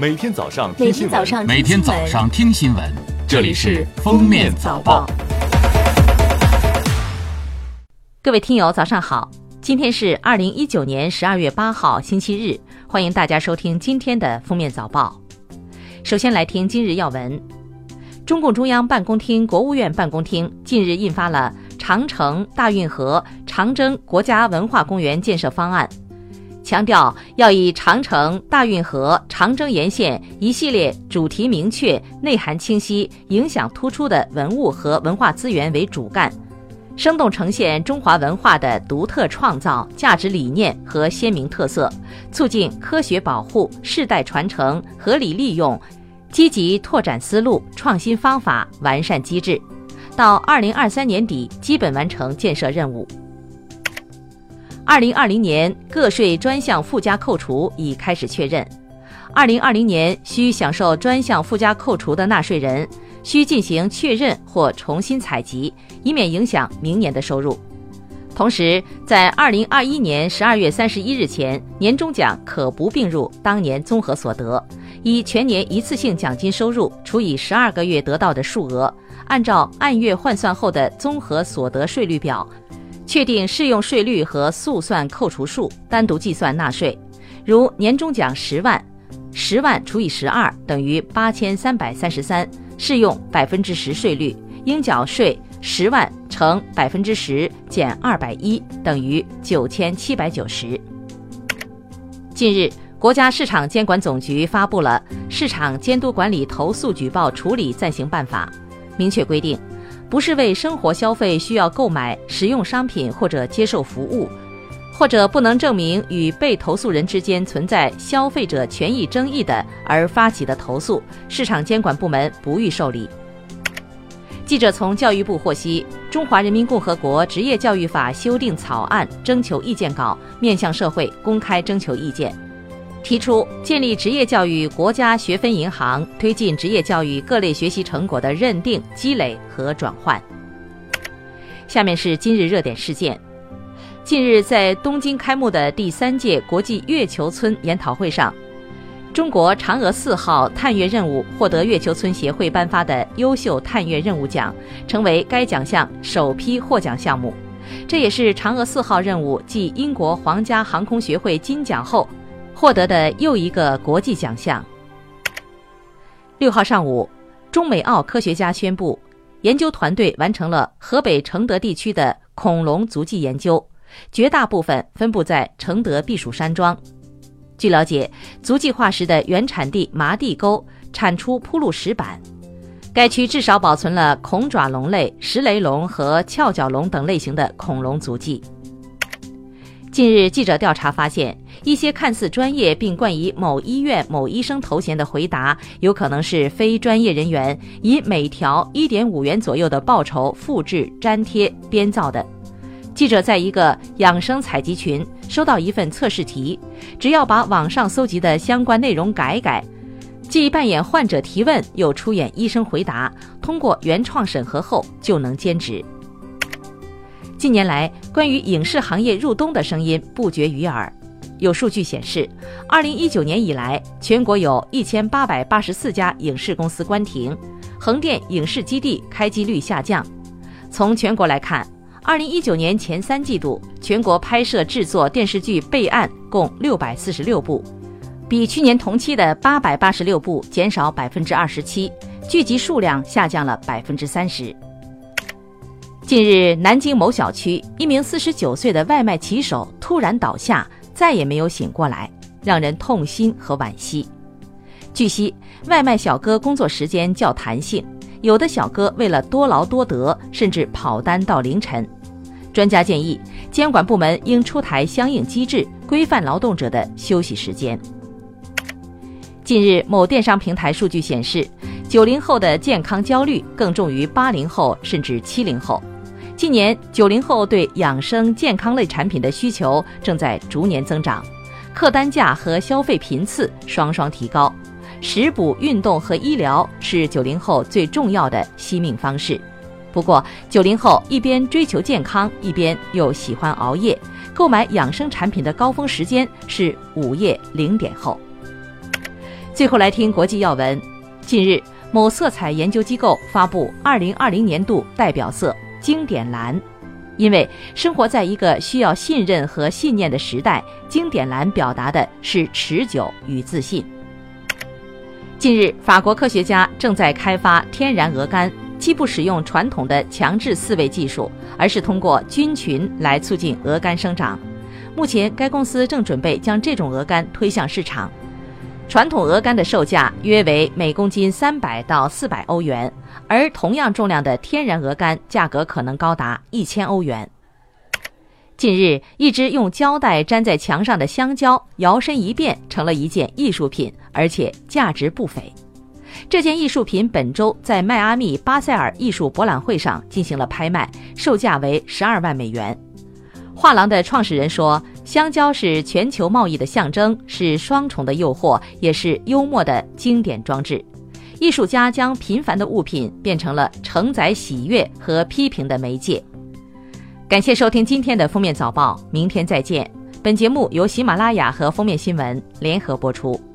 每天早上听新闻，每天早上听新闻，这里是《封面早报》。各位听友，早上好！今天是二零一九年十二月八号，星期日，欢迎大家收听今天的《封面早报》。首先来听今日要闻：中共中央办公厅、国务院办公厅近日印发了《长城、大运河、长征国家文化公园建设方案》，强调要以长城、大运河、长征沿线一系列主题明确、内涵清晰、影响突出的文物和文化资源为主干。生动呈现中华文化的独特创造、价值理念和鲜明特色，促进科学保护、世代传承、合理利用，积极拓展思路、创新方法、完善机制，到二零二三年底基本完成建设任务。二零二零年个税专项附加扣除已开始确认，二零二零年需享受专项附加扣除的纳税人。需进行确认或重新采集，以免影响明年的收入。同时，在二零二一年十二月三十一日前，年终奖可不并入当年综合所得，以全年一次性奖金收入除以十二个月得到的数额，按照按月换算后的综合所得税率表，确定适用税率和速算扣除数，单独计算纳税。如年终奖十万，十万除以十二等于八千三百三十三。适用百分之十税率，应缴税十万乘百分之十减二百一等于九千七百九十。近日，国家市场监管总局发布了《市场监督管理投诉举报处理暂行办法》，明确规定，不是为生活消费需要购买、使用商品或者接受服务，或者不能证明与被投诉人之间存在消费者权益争议的而发起的投诉，市场监管部门不予受理。记者从教育部获悉，《中华人民共和国职业教育法》修订草案征求意见稿面向社会公开征求意见，提出建立职业教育国家学分银行，推进职业教育各类学习成果的认定、积累和转换。下面是今日热点事件。近日，在东京开幕的第三届国际月球村研讨会上，中国嫦娥四号探月任务获得月球村协会颁发的优秀探月任务奖，成为该奖项首批获奖项目。这也是嫦娥四号任务继英国皇家航空学会金奖后获得的又一个国际奖项。六号上午，中美澳科学家宣布，研究团队完成了河北承德地区的恐龙足迹研究。绝大部分分布在承德避暑山庄。据了解，足迹化石的原产地麻地沟产出铺路石板，该区至少保存了恐爪龙类、石雷龙和翘角龙等类型的恐龙足迹。近日，记者调查发现，一些看似专业并冠以某医院某医生头衔的回答，有可能是非专业人员以每条一点五元左右的报酬复制粘贴编造的。记者在一个养生采集群收到一份测试题，只要把网上搜集的相关内容改改，既扮演患者提问，又出演医生回答，通过原创审核后就能兼职。近年来，关于影视行业入冬的声音不绝于耳。有数据显示，二零一九年以来，全国有一千八百八十四家影视公司关停，横店影视基地开机率下降。从全国来看，二零一九年前三季度，全国拍摄制作电视剧备案共六百四十六部，比去年同期的八百八十六部减少百分之二十七，剧集数量下降了百分之三十。近日，南京某小区一名四十九岁的外卖骑手突然倒下，再也没有醒过来，让人痛心和惋惜。据悉，外卖小哥工作时间较弹性。有的小哥为了多劳多得，甚至跑单到凌晨。专家建议，监管部门应出台相应机制，规范劳动者的休息时间。近日，某电商平台数据显示，九零后的健康焦虑更重于八零后甚至七零后。近年，九零后对养生健康类产品的需求正在逐年增长，客单价和消费频次双双提高。食补、运动和医疗是九零后最重要的惜命方式。不过，九零后一边追求健康，一边又喜欢熬夜，购买养生产品的高峰时间是午夜零点后。最后来听国际要闻。近日，某色彩研究机构发布2020年度代表色——经典蓝。因为生活在一个需要信任和信念的时代，经典蓝表达的是持久与自信。近日，法国科学家正在开发天然鹅肝，既不使用传统的强制饲喂技术，而是通过菌群来促进鹅肝生长。目前，该公司正准备将这种鹅肝推向市场。传统鹅肝的售价约为每公斤三百到四百欧元，而同样重量的天然鹅肝价格可能高达一千欧元。近日，一只用胶带粘在墙上的香蕉摇身一变成了一件艺术品，而且价值不菲。这件艺术品本周在迈阿密巴塞尔艺术博览会上进行了拍卖，售价为十二万美元。画廊的创始人说：“香蕉是全球贸易的象征，是双重的诱惑，也是幽默的经典装置。艺术家将平凡的物品变成了承载喜悦和批评的媒介。”感谢收听今天的封面早报，明天再见。本节目由喜马拉雅和封面新闻联合播出。